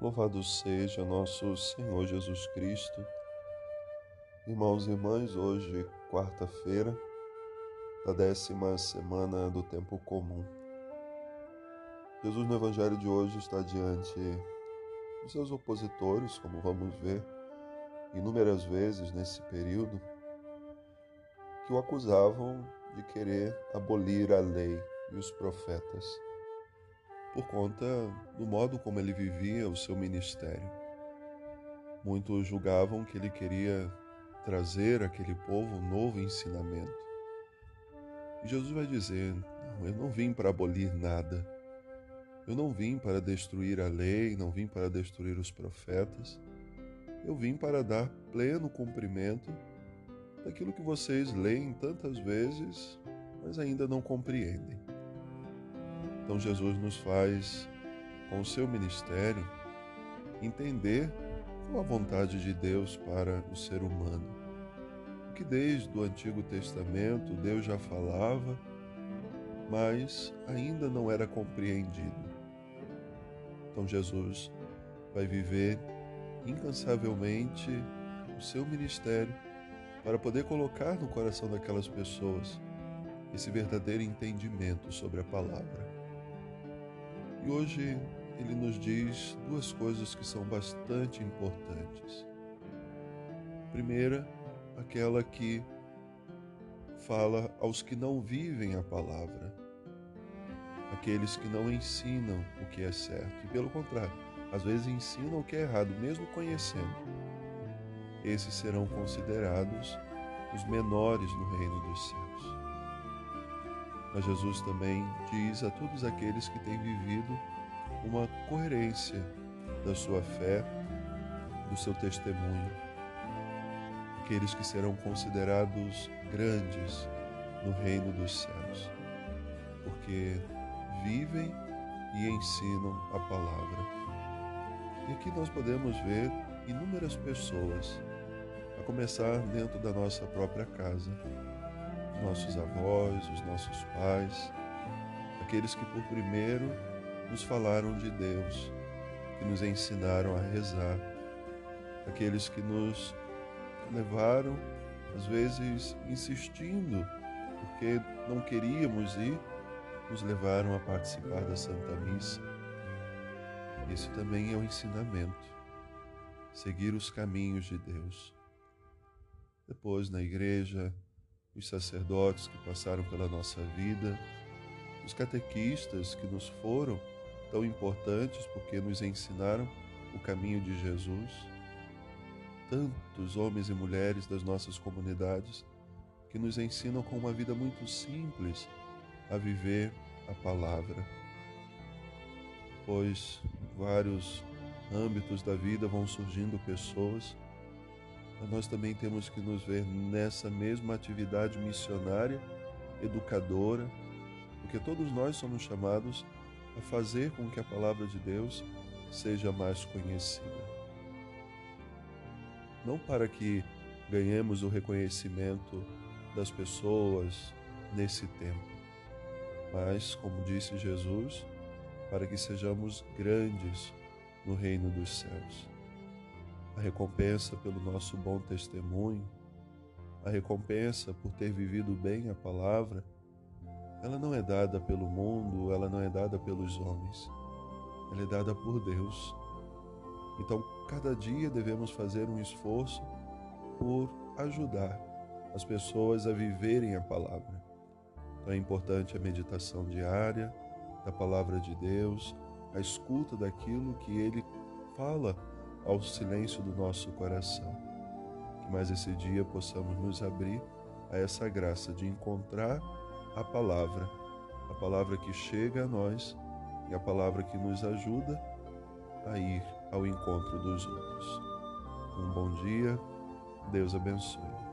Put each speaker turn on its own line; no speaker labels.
Louvado seja nosso Senhor Jesus Cristo. Irmãos e irmãs, hoje, quarta-feira, da décima semana do tempo comum. Jesus no Evangelho de hoje está diante dos seus opositores, como vamos ver inúmeras vezes nesse período, que o acusavam de querer abolir a lei e os profetas por conta do modo como ele vivia o seu ministério. Muitos julgavam que ele queria trazer àquele povo um novo ensinamento. E Jesus vai dizer: Não, eu não vim para abolir nada. Eu não vim para destruir a lei, não vim para destruir os profetas. Eu vim para dar pleno cumprimento daquilo que vocês leem tantas vezes, mas ainda não compreendem. Então Jesus nos faz, com o seu ministério, entender qual a vontade de Deus para o ser humano. O que desde o Antigo Testamento Deus já falava, mas ainda não era compreendido. Então Jesus vai viver incansavelmente o seu ministério para poder colocar no coração daquelas pessoas esse verdadeiro entendimento sobre a palavra. E hoje ele nos diz duas coisas que são bastante importantes. Primeira, aquela que fala aos que não vivem a palavra, aqueles que não ensinam o que é certo, e pelo contrário, às vezes ensinam o que é errado, mesmo conhecendo. Esses serão considerados os menores no reino dos céus. Mas Jesus também diz a todos aqueles que têm vivido uma coerência da sua fé, do seu testemunho, aqueles que serão considerados grandes no reino dos céus, porque vivem e ensinam a palavra. E aqui nós podemos ver inúmeras pessoas, a começar dentro da nossa própria casa, nossos avós, os nossos pais, aqueles que por primeiro nos falaram de Deus, que nos ensinaram a rezar, aqueles que nos levaram, às vezes insistindo, porque não queríamos ir, nos levaram a participar da Santa Missa. Isso também é um ensinamento, seguir os caminhos de Deus. Depois, na igreja, os sacerdotes que passaram pela nossa vida, os catequistas que nos foram tão importantes porque nos ensinaram o caminho de Jesus, tantos homens e mulheres das nossas comunidades que nos ensinam com uma vida muito simples a viver a palavra. Pois vários âmbitos da vida vão surgindo pessoas nós também temos que nos ver nessa mesma atividade missionária, educadora, porque todos nós somos chamados a fazer com que a palavra de Deus seja mais conhecida. Não para que ganhemos o reconhecimento das pessoas nesse tempo, mas, como disse Jesus, para que sejamos grandes no reino dos céus recompensa pelo nosso bom testemunho, a recompensa por ter vivido bem a palavra, ela não é dada pelo mundo, ela não é dada pelos homens, ela é dada por Deus. Então, cada dia devemos fazer um esforço por ajudar as pessoas a viverem a palavra. Então, é importante a meditação diária da palavra de Deus, a escuta daquilo que ele fala ao silêncio do nosso coração. Que mais esse dia possamos nos abrir a essa graça de encontrar a palavra, a palavra que chega a nós e a palavra que nos ajuda a ir ao encontro dos outros. Um bom dia, Deus abençoe.